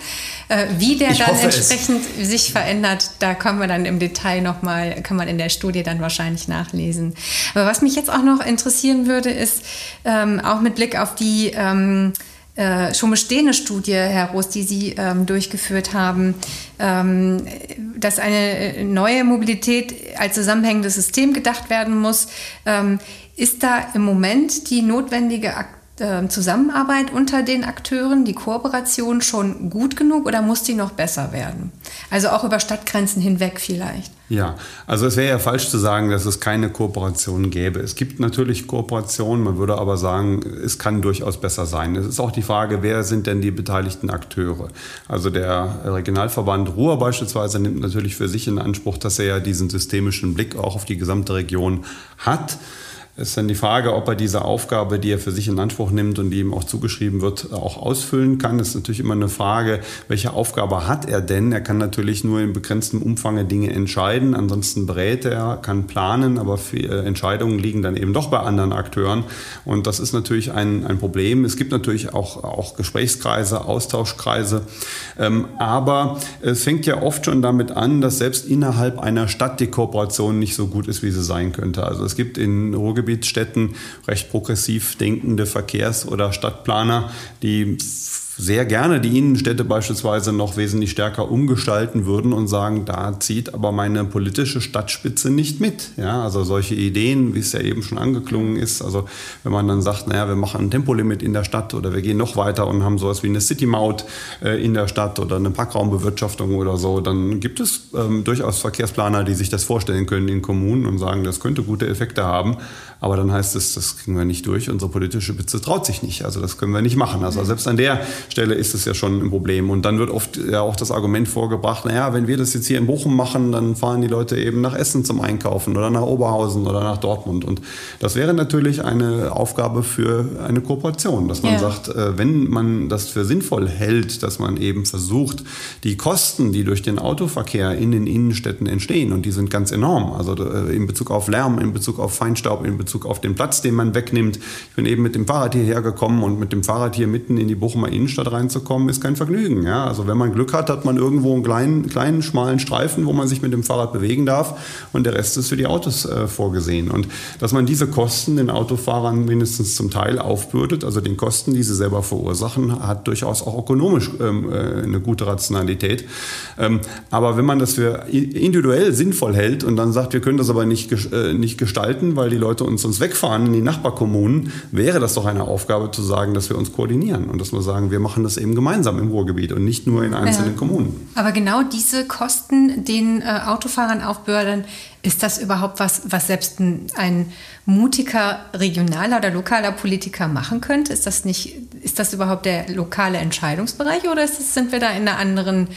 Äh, wie der ich dann entsprechend es. sich verändert, da kommen wir dann im Detail nochmal, kann man in der Studie dann wahrscheinlich nachlesen. Aber was mich jetzt auch noch interessieren würde, ist ähm, auch mit Blick auf die ähm, äh, schon bestehende Studie, Herr Roos, die Sie ähm, durchgeführt haben, ähm, dass eine äh, neue Mobilität als zusammenhängendes System gedacht werden muss. Ähm, ist da im Moment die notwendige Aktivität ähm, Zusammenarbeit unter den Akteuren, die Kooperation schon gut genug oder muss die noch besser werden? Also auch über Stadtgrenzen hinweg vielleicht. Ja, also es wäre ja falsch zu sagen, dass es keine Kooperation gäbe. Es gibt natürlich Kooperationen, man würde aber sagen, es kann durchaus besser sein. Es ist auch die Frage, wer sind denn die beteiligten Akteure? Also der Regionalverband Ruhr beispielsweise nimmt natürlich für sich in Anspruch, dass er ja diesen systemischen Blick auch auf die gesamte Region hat ist dann die Frage, ob er diese Aufgabe, die er für sich in Anspruch nimmt und die ihm auch zugeschrieben wird, auch ausfüllen kann. Das ist natürlich immer eine Frage, welche Aufgabe hat er denn? Er kann natürlich nur in begrenztem Umfang Dinge entscheiden, ansonsten berät er, kann planen, aber äh, Entscheidungen liegen dann eben doch bei anderen Akteuren. Und das ist natürlich ein, ein Problem. Es gibt natürlich auch, auch Gesprächskreise, Austauschkreise, ähm, aber es fängt ja oft schon damit an, dass selbst innerhalb einer Stadt die Kooperation nicht so gut ist, wie sie sein könnte. Also es gibt in Ruhrgebiet Gebietsstädten recht progressiv denkende Verkehrs- oder Stadtplaner, die sehr gerne die Innenstädte beispielsweise noch wesentlich stärker umgestalten würden und sagen, da zieht aber meine politische Stadtspitze nicht mit. Ja, also solche Ideen, wie es ja eben schon angeklungen ist, also wenn man dann sagt, naja, wir machen ein Tempolimit in der Stadt oder wir gehen noch weiter und haben sowas wie eine City-Maut äh, in der Stadt oder eine Parkraumbewirtschaftung oder so, dann gibt es ähm, durchaus Verkehrsplaner, die sich das vorstellen können in Kommunen und sagen, das könnte gute Effekte haben. Aber dann heißt es, das kriegen wir nicht durch, unsere politische Spitze traut sich nicht. Also das können wir nicht machen. Also selbst an der Stelle ist es ja schon ein Problem. Und dann wird oft ja auch das Argument vorgebracht, naja, wenn wir das jetzt hier in Bochum machen, dann fahren die Leute eben nach Essen zum Einkaufen oder nach Oberhausen oder nach Dortmund. Und das wäre natürlich eine Aufgabe für eine Kooperation, dass man ja. sagt, äh, wenn man das für sinnvoll hält, dass man eben versucht, die Kosten, die durch den Autoverkehr in den Innenstädten entstehen, und die sind ganz enorm, also äh, in Bezug auf Lärm, in Bezug auf Feinstaub, in Bezug auf den Platz, den man wegnimmt. Ich bin eben mit dem Fahrrad hierher gekommen und mit dem Fahrrad hier mitten in die Bochumer Innenstadt Innenstadt reinzukommen, ist kein Vergnügen. Ja? Also wenn man Glück hat, hat man irgendwo einen kleinen, kleinen, schmalen Streifen, wo man sich mit dem Fahrrad bewegen darf und der Rest ist für die Autos äh, vorgesehen. Und dass man diese Kosten den Autofahrern mindestens zum Teil aufbürdet, also den Kosten, die sie selber verursachen, hat durchaus auch ökonomisch ähm, äh, eine gute Rationalität. Ähm, aber wenn man das für individuell sinnvoll hält und dann sagt, wir können das aber nicht, äh, nicht gestalten, weil die Leute uns sonst wegfahren in die Nachbarkommunen, wäre das doch eine Aufgabe zu sagen, dass wir uns koordinieren und dass wir sagen, wir machen das eben gemeinsam im Ruhrgebiet und nicht nur in einzelnen ja. Kommunen. Aber genau diese Kosten den äh, Autofahrern aufbürden, ist das überhaupt was, was selbst ein, ein, mutiger regionaler oder lokaler Politiker machen könnte? Ist das nicht, ist das überhaupt der lokale Entscheidungsbereich oder das, sind wir da in einer anderen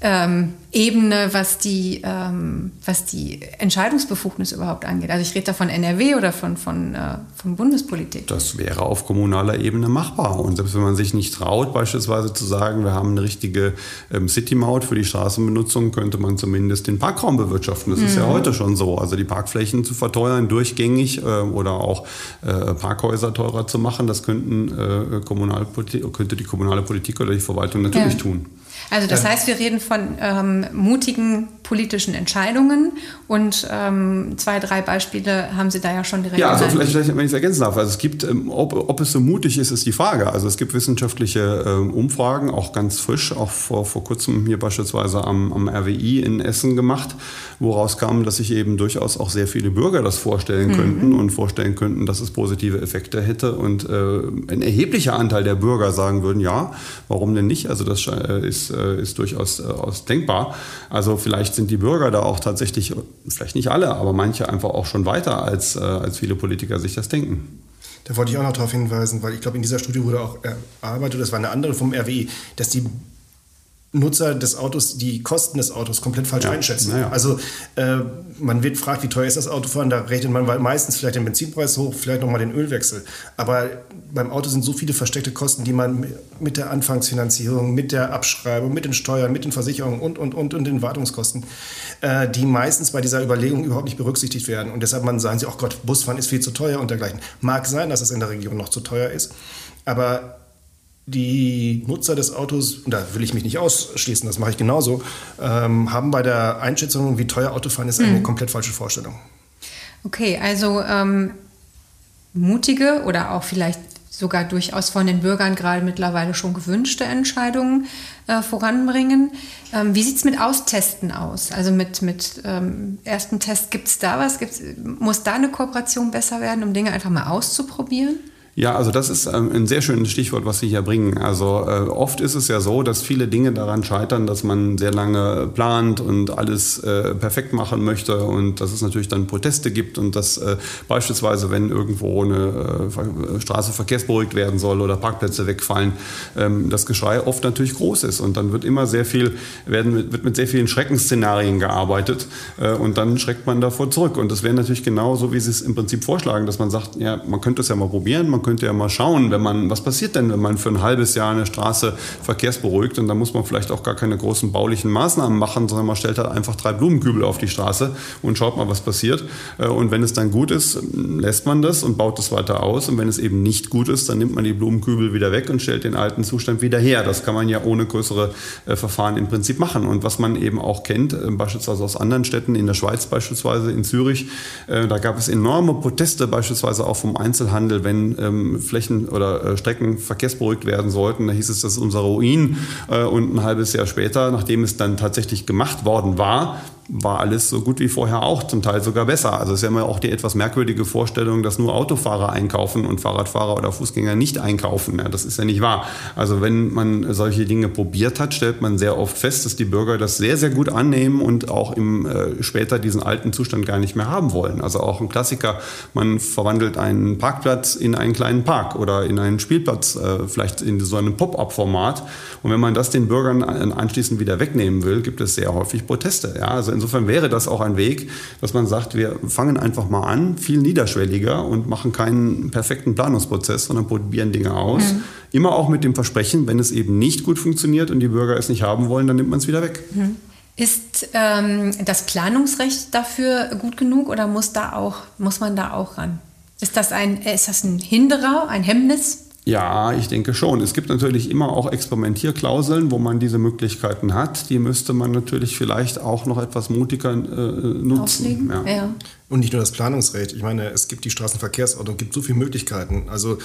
ähm, Ebene, was die, ähm, was die Entscheidungsbefugnis überhaupt angeht. Also ich rede da von NRW oder von, von, äh, von Bundespolitik. Das wäre auf kommunaler Ebene machbar. Und selbst wenn man sich nicht traut, beispielsweise zu sagen, wir haben eine richtige ähm, City-Maut für die Straßenbenutzung, könnte man zumindest den Parkraum bewirtschaften. Das mhm. ist ja mhm. heute schon so. Also die Parkflächen zu verteuern, durchgängig äh, oder auch äh, Parkhäuser teurer zu machen, das könnten, äh, Kommunalpolitik, könnte die kommunale Politik oder die Verwaltung natürlich ja. tun. Also das heißt, wir reden von ähm, mutigen politischen Entscheidungen und ähm, zwei, drei Beispiele haben Sie da ja schon direkt. Ja, also vielleicht, vielleicht, wenn ich es ergänzen darf. Also es gibt, ähm, ob, ob es so mutig ist, ist die Frage. Also es gibt wissenschaftliche ähm, Umfragen, auch ganz frisch, auch vor, vor kurzem hier beispielsweise am, am RWI in Essen gemacht, woraus kam, dass sich eben durchaus auch sehr viele Bürger das vorstellen mhm. könnten und vorstellen könnten, dass es positive Effekte hätte und äh, ein erheblicher Anteil der Bürger sagen würden, ja, warum denn nicht? Also das äh, ist, äh, ist durchaus äh, denkbar. Also vielleicht sind die Bürger da auch tatsächlich, vielleicht nicht alle, aber manche einfach auch schon weiter, als, äh, als viele Politiker sich das denken. Da wollte ich auch noch darauf hinweisen, weil ich glaube, in dieser Studie wurde auch erarbeitet, das war eine andere vom RWI, dass die Nutzer des Autos die Kosten des Autos komplett falsch ja, einschätzen. Ja. Also äh, man wird fragt, wie teuer ist das Autofahren, da rechnet man meistens vielleicht den Benzinpreis hoch, vielleicht nochmal den Ölwechsel. Aber beim Auto sind so viele versteckte Kosten, die man mit der Anfangsfinanzierung, mit der Abschreibung, mit den Steuern, mit den Versicherungen und, und, und, und den Wartungskosten, äh, die meistens bei dieser Überlegung überhaupt nicht berücksichtigt werden. Und deshalb man sagen sie, oh Gott, Busfahren ist viel zu teuer und dergleichen. Mag sein, dass es in der Region noch zu teuer ist, aber die Nutzer des Autos, und da will ich mich nicht ausschließen, das mache ich genauso, ähm, haben bei der Einschätzung, wie teuer Autofahren ist, eine mhm. komplett falsche Vorstellung. Okay, also ähm, mutige oder auch vielleicht sogar durchaus von den Bürgern gerade mittlerweile schon gewünschte Entscheidungen äh, voranbringen. Ähm, wie sieht es mit Austesten aus? Also mit, mit ähm, ersten Test, gibt es da was? Gibt's, muss da eine Kooperation besser werden, um Dinge einfach mal auszuprobieren? Ja, also das ist ähm, ein sehr schönes Stichwort, was Sie hier bringen. Also äh, oft ist es ja so, dass viele Dinge daran scheitern, dass man sehr lange plant und alles äh, perfekt machen möchte und dass es natürlich dann Proteste gibt und dass äh, beispielsweise, wenn irgendwo eine Straße verkehrsberuhigt werden soll oder Parkplätze wegfallen, ähm, das Geschrei oft natürlich groß ist und dann wird immer sehr viel, werden mit, wird mit sehr vielen Schreckensszenarien gearbeitet und dann schreckt man davor zurück. Und das wäre natürlich genau so, wie Sie es im Prinzip vorschlagen, dass man sagt, ja, man könnte es ja mal probieren, man könnte ja mal schauen, wenn man, was passiert denn, wenn man für ein halbes Jahr eine Straße verkehrsberuhigt und dann muss man vielleicht auch gar keine großen baulichen Maßnahmen machen, sondern man stellt halt einfach drei Blumenkübel auf die Straße und schaut mal, was passiert. Äh, und wenn es dann gut ist, lässt man das und baut das weiter aus. Und wenn es eben nicht gut ist, dann nimmt man die Blumenkübel wieder weg und stellt den alten Zustand wieder her. Das kann man ja ohne größere äh, Verfahren im Prinzip machen. Und was man eben auch kennt, äh, beispielsweise aus anderen Städten, in der Schweiz beispielsweise, in Zürich, da gab es enorme Proteste beispielsweise auch vom Einzelhandel, wenn ähm, Flächen oder äh, Strecken verkehrsberuhigt werden sollten. Da hieß es, das ist unser Ruin. Äh, und ein halbes Jahr später, nachdem es dann tatsächlich gemacht worden war, war alles so gut wie vorher auch, zum Teil sogar besser. Also es ist ja immer auch die etwas merkwürdige Vorstellung, dass nur Autofahrer einkaufen und Fahrradfahrer oder Fußgänger nicht einkaufen. Ja, das ist ja nicht wahr. Also wenn man solche Dinge probiert hat, stellt man sehr oft fest, dass die Bürger das sehr, sehr gut annehmen und auch im, äh, später diesen alten Zustand gar nicht mehr haben wollen. Also auch ein Klassiker, man verwandelt einen Parkplatz in einen kleinen Park oder in einen Spielplatz, äh, vielleicht in so einem Pop-up-Format. Und wenn man das den Bürgern anschließend wieder wegnehmen will, gibt es sehr häufig Proteste. Ja, also insofern wäre das auch ein Weg, dass man sagt, wir fangen einfach mal an, viel niederschwelliger und machen keinen perfekten Planungsprozess, sondern probieren Dinge aus. Mhm. Immer auch mit dem Versprechen, wenn es eben nicht gut funktioniert und die Bürger es nicht haben wollen, dann nimmt man es wieder weg. Mhm. Ist ähm, das Planungsrecht dafür gut genug oder muss, da auch, muss man da auch ran? Ist das ein, ist das ein Hinderer, ein Hemmnis? Ja, ich denke schon. Es gibt natürlich immer auch Experimentierklauseln, wo man diese Möglichkeiten hat. Die müsste man natürlich vielleicht auch noch etwas mutiger äh, nutzen. Ja. Ja. Und nicht nur das Planungsrecht. Ich meine, es gibt die Straßenverkehrsordnung, es gibt so viele Möglichkeiten. Also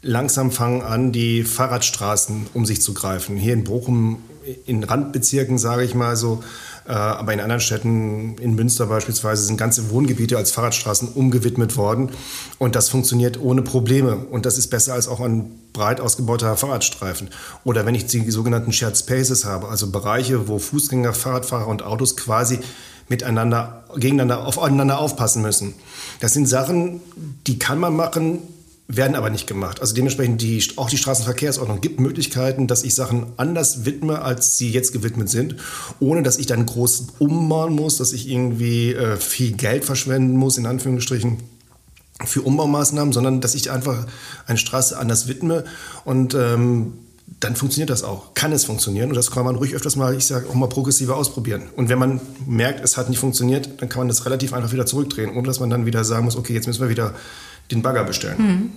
langsam fangen an, die Fahrradstraßen um sich zu greifen. Hier in Bochum, in Randbezirken, sage ich mal so, äh, aber in anderen Städten, in Münster beispielsweise, sind ganze Wohngebiete als Fahrradstraßen umgewidmet worden. Und das funktioniert ohne Probleme. Und das ist besser als auch ein breit ausgebauter Fahrradstreifen. Oder wenn ich die sogenannten Shared Spaces habe, also Bereiche, wo Fußgänger, Fahrradfahrer und Autos quasi miteinander, gegeneinander, aufeinander aufpassen müssen. Das sind Sachen, die kann man machen, werden aber nicht gemacht. Also dementsprechend die, auch die Straßenverkehrsordnung gibt Möglichkeiten, dass ich Sachen anders widme, als sie jetzt gewidmet sind, ohne dass ich dann groß umbauen muss, dass ich irgendwie äh, viel Geld verschwenden muss, in Anführungsstrichen für Umbaumaßnahmen, sondern dass ich einfach eine Straße anders widme und ähm, dann funktioniert das auch. Kann es funktionieren und das kann man ruhig öfters mal, ich sage auch mal progressiver ausprobieren. Und wenn man merkt, es hat nicht funktioniert, dann kann man das relativ einfach wieder zurückdrehen, ohne dass man dann wieder sagen muss, okay, jetzt müssen wir wieder den Bagger bestellen. Hm.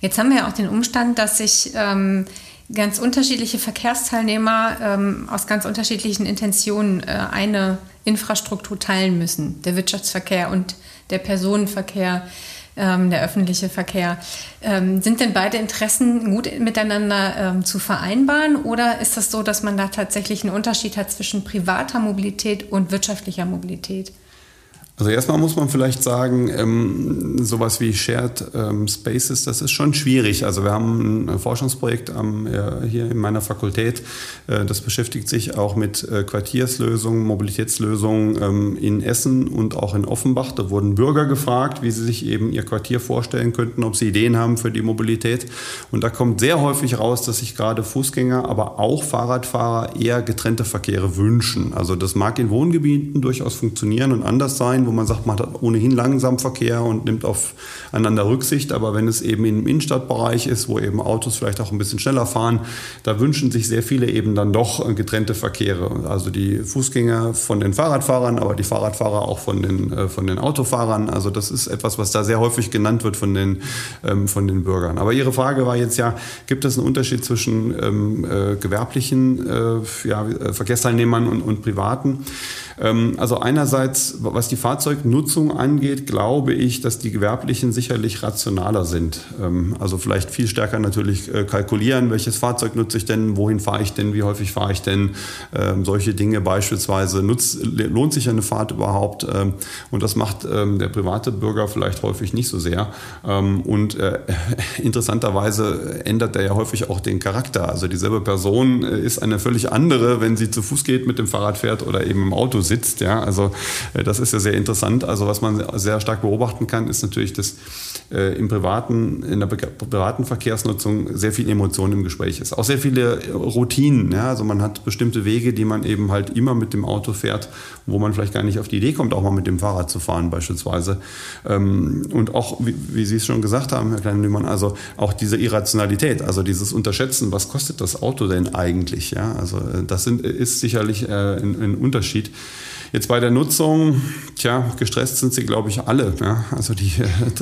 Jetzt haben wir ja auch den Umstand, dass sich ähm, ganz unterschiedliche Verkehrsteilnehmer ähm, aus ganz unterschiedlichen Intentionen äh, eine Infrastruktur teilen müssen. Der Wirtschaftsverkehr und der Personenverkehr, ähm, der öffentliche Verkehr. Ähm, sind denn beide Interessen gut miteinander ähm, zu vereinbaren oder ist das so, dass man da tatsächlich einen Unterschied hat zwischen privater Mobilität und wirtschaftlicher Mobilität? Also erstmal muss man vielleicht sagen, ähm, sowas wie Shared ähm, Spaces, das ist schon schwierig. Also wir haben ein Forschungsprojekt am, äh, hier in meiner Fakultät, äh, das beschäftigt sich auch mit äh, Quartierslösungen, Mobilitätslösungen ähm, in Essen und auch in Offenbach. Da wurden Bürger gefragt, wie sie sich eben ihr Quartier vorstellen könnten, ob sie Ideen haben für die Mobilität. Und da kommt sehr häufig raus, dass sich gerade Fußgänger, aber auch Fahrradfahrer eher getrennte Verkehre wünschen. Also das mag in Wohngebieten durchaus funktionieren und anders sein wo man sagt, man hat ohnehin langsam Verkehr und nimmt aufeinander Rücksicht. Aber wenn es eben im Innenstadtbereich ist, wo eben Autos vielleicht auch ein bisschen schneller fahren, da wünschen sich sehr viele eben dann doch getrennte Verkehre. Also die Fußgänger von den Fahrradfahrern, aber die Fahrradfahrer auch von den, äh, von den Autofahrern. Also das ist etwas, was da sehr häufig genannt wird von den, ähm, von den Bürgern. Aber Ihre Frage war jetzt ja, gibt es einen Unterschied zwischen ähm, äh, gewerblichen äh, ja, Verkehrsteilnehmern und, und privaten? Ähm, also einerseits, was die Fahrzeugnutzung angeht, glaube ich, dass die Gewerblichen sicherlich rationaler sind. Ähm, also vielleicht viel stärker natürlich äh, kalkulieren, welches Fahrzeug nutze ich denn, wohin fahre ich denn, wie häufig fahre ich denn, ähm, solche Dinge beispielsweise. Lohnt sich eine Fahrt überhaupt? Und das macht der private Bürger vielleicht häufig nicht so sehr. Und äh, interessanterweise ändert er ja häufig auch den Charakter. Also dieselbe Person äh, ist eine völlig andere, wenn sie zu Fuß geht, mit dem Fahrrad fährt oder eben im Auto sitzt. Ja, also äh, das ist ja sehr interessant. Also was man sehr stark beobachten kann, ist natürlich, dass äh, im privaten, in der privaten Verkehrsnutzung sehr viel Emotion im Gespräch ist. Auch sehr viele Routinen. Ja, also man hat bestimmte Wege, die man eben halt immer mit dem Auto fährt, wo man vielleicht gar nicht auf die Idee kommt, auch mal mit dem Fahrrad zu fahren beispielsweise. Ähm, und auch, wie, wie Sie es schon gesagt haben, Herr Klein-Nümann, also auch diese Irrationalität, also dieses Unterschätzen, was kostet das Auto denn eigentlich? Ja, also äh, das sind, ist sicherlich ein, ein Unterschied. Jetzt bei der Nutzung, tja, gestresst sind sie, glaube ich, alle. Ja? Also die,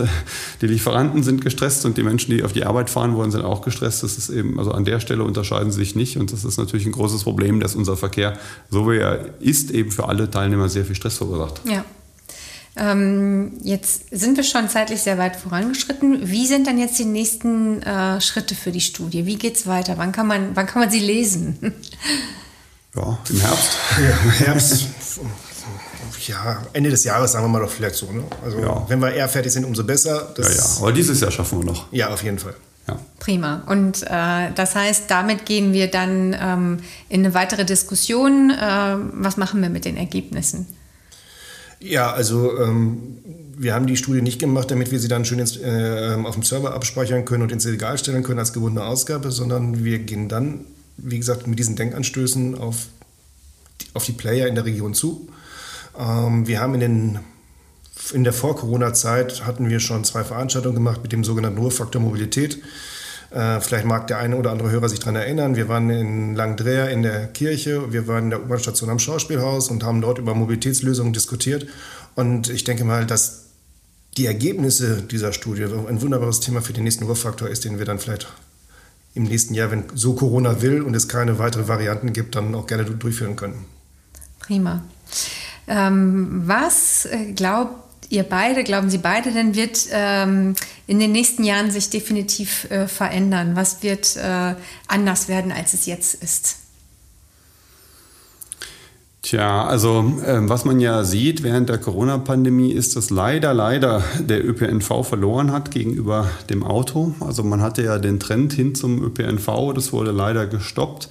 die Lieferanten sind gestresst und die Menschen, die auf die Arbeit fahren wollen, sind auch gestresst. Das ist eben, also an der Stelle unterscheiden sie sich nicht und das ist natürlich ein großes Problem, dass unser Verkehr, so wie er ist, eben für alle Teilnehmer sehr viel Stress verursacht. Ja. Ähm, jetzt sind wir schon zeitlich sehr weit vorangeschritten. Wie sind dann jetzt die nächsten äh, Schritte für die Studie? Wie geht es weiter? Wann kann, man, wann kann man sie lesen? Ja, im Herbst. Ja, im Herbst. ja, Ende des Jahres sagen wir mal doch vielleicht so. Ne? Also ja. wenn wir eher fertig sind, umso besser. ja, ja, aber dieses Jahr schaffen wir noch. Ja, auf jeden Fall. Ja. Prima. Und äh, das heißt, damit gehen wir dann ähm, in eine weitere Diskussion. Äh, was machen wir mit den Ergebnissen? Ja, also ähm, wir haben die Studie nicht gemacht, damit wir sie dann schön ins, äh, auf dem Server abspeichern können und ins Regal stellen können als gebundene Ausgabe, sondern wir gehen dann, wie gesagt, mit diesen Denkanstößen auf die, auf die Player in der Region zu ähm, wir haben in, den, in der Vor-Corona-Zeit hatten wir schon zwei Veranstaltungen gemacht mit dem sogenannten Ruhefaktor Mobilität. Äh, vielleicht mag der eine oder andere Hörer sich daran erinnern. Wir waren in Langdreher in der Kirche, wir waren in der U-Bahn-Station am Schauspielhaus und haben dort über Mobilitätslösungen diskutiert. Und ich denke mal, dass die Ergebnisse dieser Studie ein wunderbares Thema für den nächsten Ruhefaktor ist, den wir dann vielleicht im nächsten Jahr, wenn so Corona will und es keine weiteren Varianten gibt, dann auch gerne durchführen können. Prima. Ähm, was äh, glaubt ihr beide, glauben Sie beide denn, wird ähm, in den nächsten Jahren sich definitiv äh, verändern? Was wird äh, anders werden, als es jetzt ist? Tja, also äh, was man ja sieht während der Corona-Pandemie ist, dass leider, leider der ÖPNV verloren hat gegenüber dem Auto. Also man hatte ja den Trend hin zum ÖPNV, das wurde leider gestoppt.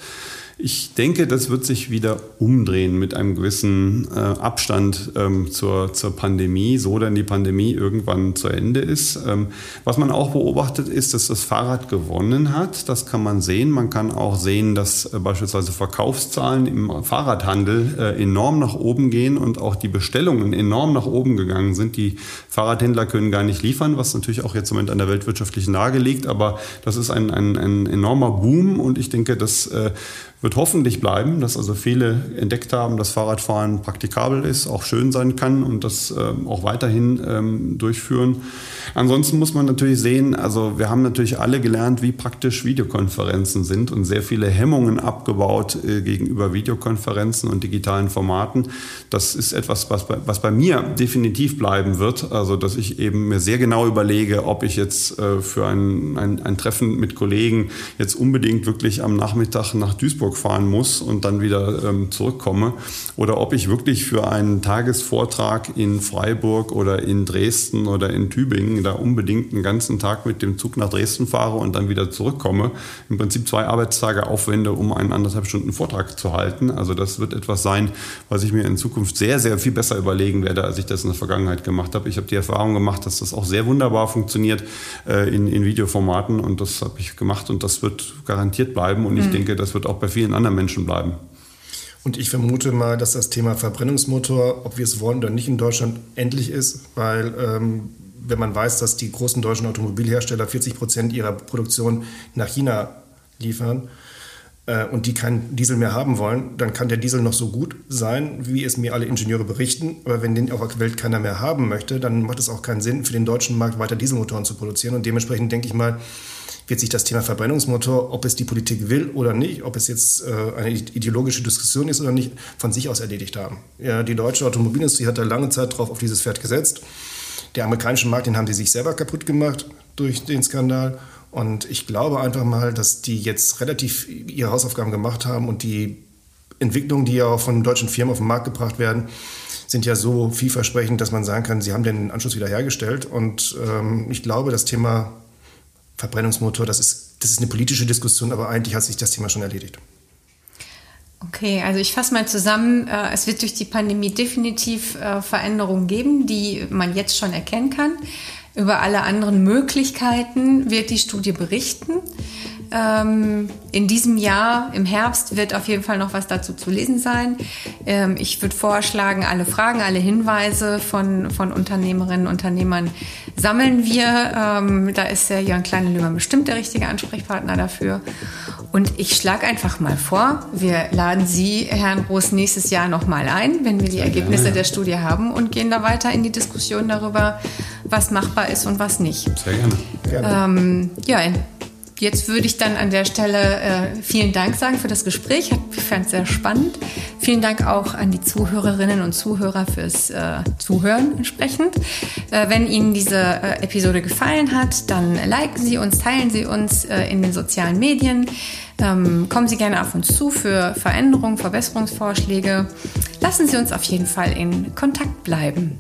Ich denke, das wird sich wieder umdrehen mit einem gewissen äh, Abstand ähm, zur, zur Pandemie, so denn die Pandemie irgendwann zu Ende ist. Ähm, was man auch beobachtet, ist, dass das Fahrrad gewonnen hat. Das kann man sehen. Man kann auch sehen, dass äh, beispielsweise Verkaufszahlen im Fahrradhandel äh, enorm nach oben gehen und auch die Bestellungen enorm nach oben gegangen sind. Die Fahrradhändler können gar nicht liefern, was natürlich auch jetzt im Moment an der weltwirtschaftlichen Lage liegt. Aber das ist ein, ein, ein enormer Boom und ich denke, dass äh, wird hoffentlich bleiben, dass also viele entdeckt haben, dass Fahrradfahren praktikabel ist, auch schön sein kann und das ähm, auch weiterhin ähm, durchführen. Ansonsten muss man natürlich sehen, also wir haben natürlich alle gelernt, wie praktisch Videokonferenzen sind und sehr viele Hemmungen abgebaut äh, gegenüber Videokonferenzen und digitalen Formaten. Das ist etwas, was bei, was bei mir definitiv bleiben wird. Also, dass ich eben mir sehr genau überlege, ob ich jetzt äh, für ein, ein, ein Treffen mit Kollegen jetzt unbedingt wirklich am Nachmittag nach Duisburg Hamburg zurückfahren muss und dann wieder ähm, zurückkomme oder ob ich wirklich für einen Tagesvortrag in Freiburg oder in Dresden oder in Tübingen da unbedingt einen ganzen Tag mit dem Zug nach Dresden fahre und dann wieder zurückkomme. Im Prinzip zwei Arbeitstage aufwende, um einen anderthalb Stunden Vortrag zu halten. Also das wird etwas sein, was ich mir in Zukunft sehr, sehr viel besser überlegen werde, als ich das in der Vergangenheit gemacht habe. Ich habe die Erfahrung gemacht, dass das auch sehr wunderbar funktioniert äh, in, in Videoformaten und das habe ich gemacht und das wird garantiert bleiben und ich mhm. denke, das wird auch bei vielen anderen Menschen bleiben. Und ich vermute mal, dass das Thema Verbrennungsmotor, ob wir es wollen oder nicht in Deutschland, endlich ist, weil ähm, wenn man weiß, dass die großen deutschen Automobilhersteller 40 Prozent ihrer Produktion nach China liefern äh, und die keinen Diesel mehr haben wollen, dann kann der Diesel noch so gut sein, wie es mir alle Ingenieure berichten. Aber wenn den auf der Welt keiner mehr haben möchte, dann macht es auch keinen Sinn, für den deutschen Markt weiter Dieselmotoren zu produzieren. Und dementsprechend denke ich mal, wird sich das Thema Verbrennungsmotor, ob es die Politik will oder nicht, ob es jetzt äh, eine ideologische Diskussion ist oder nicht, von sich aus erledigt haben. Ja, die deutsche Automobilindustrie hat da lange Zeit drauf auf dieses Pferd gesetzt. Der amerikanische Markt, den haben sie sich selber kaputt gemacht durch den Skandal. Und ich glaube einfach mal, dass die jetzt relativ ihre Hausaufgaben gemacht haben und die Entwicklungen, die ja auch von deutschen Firmen auf den Markt gebracht werden, sind ja so vielversprechend, dass man sagen kann, sie haben den Anschluss wiederhergestellt. Und ähm, ich glaube, das Thema Verbrennungsmotor, das ist, das ist eine politische Diskussion, aber eigentlich hat sich das Thema schon erledigt. Okay, also ich fasse mal zusammen. Äh, es wird durch die Pandemie definitiv äh, Veränderungen geben, die man jetzt schon erkennen kann. Über alle anderen Möglichkeiten wird die Studie berichten. Ähm, in diesem Jahr, im Herbst, wird auf jeden Fall noch was dazu zu lesen sein. Ähm, ich würde vorschlagen, alle Fragen, alle Hinweise von, von Unternehmerinnen und Unternehmern sammeln wir. Ähm, da ist der Jörn Kleinelümer bestimmt der richtige Ansprechpartner dafür. Und ich schlage einfach mal vor, wir laden Sie, Herrn Groß, nächstes Jahr nochmal ein, wenn wir die Ergebnisse der Studie haben und gehen da weiter in die Diskussion darüber, was machbar ist und was nicht. Sehr gerne. gerne. Ähm, ja, Jetzt würde ich dann an der Stelle äh, vielen Dank sagen für das Gespräch. Ich fand es sehr spannend. Vielen Dank auch an die Zuhörerinnen und Zuhörer fürs äh, Zuhören entsprechend. Äh, wenn Ihnen diese äh, Episode gefallen hat, dann liken Sie uns, teilen Sie uns äh, in den sozialen Medien. Ähm, kommen Sie gerne auf uns zu für Veränderungen, Verbesserungsvorschläge. Lassen Sie uns auf jeden Fall in Kontakt bleiben.